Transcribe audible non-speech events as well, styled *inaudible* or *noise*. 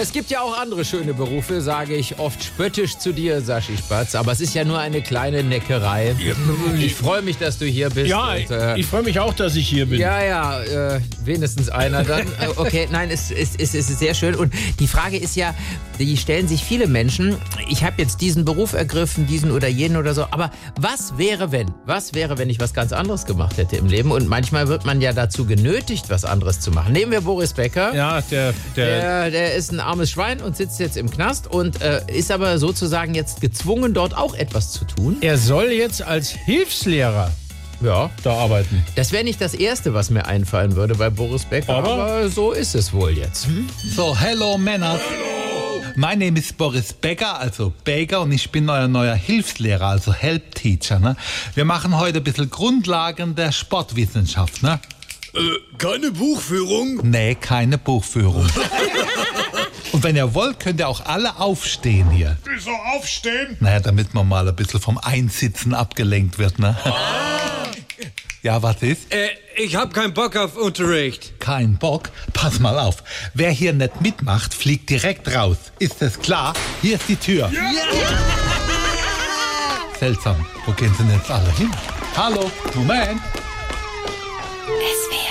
Es gibt ja auch andere schöne Berufe, sage ich oft spöttisch zu dir, Saschi Spatz. Aber es ist ja nur eine kleine Neckerei. Ich freue mich, dass du hier bist. Ja, und, äh, ich freue mich auch, dass ich hier bin. ja, ja, äh, wenigstens einer dann. *laughs* Äh, okay, nein, es, es, es, es ist sehr schön. Und die Frage ist ja, die stellen sich viele Menschen, ich habe jetzt diesen Beruf ergriffen, diesen oder jenen oder so, aber was wäre, wenn? Was wäre, wenn ich was ganz anderes gemacht hätte im Leben? Und manchmal wird man ja dazu genötigt, was anderes zu machen. Nehmen wir Boris Becker. Ja, der, der, Der, der ist ein armes Schwein und sitzt jetzt im Knast und äh, ist aber sozusagen jetzt gezwungen, dort auch etwas zu tun. er soll jetzt als Hilfslehrer Ja. da arbeiten. Das wäre nicht das Erste, was mir einfallen würde bei Boris Becker, aber, Aber- so ist es wohl jetzt. So, hello Männer. Mein Name ist Boris Becker, also Baker, und ich bin euer neuer Hilfslehrer, also Help Teacher. Ne? Wir machen heute ein bisschen Grundlagen der Sportwissenschaft. Ne? Keine Buchführung? Nee, keine Buchführung. *laughs* und wenn ihr wollt, könnt ihr auch alle aufstehen hier. Wieso aufstehen? Naja, damit man mal ein bisschen vom Einsitzen abgelenkt wird. Ne? Ja, was ist? Äh, ich hab keinen Bock auf Unterricht. Kein Bock? Pass mal auf. Wer hier nicht mitmacht, fliegt direkt raus. Ist das klar? Hier ist die Tür. Seltsam. Wo gehen sie denn jetzt alle hin? Hallo? Moment. SWR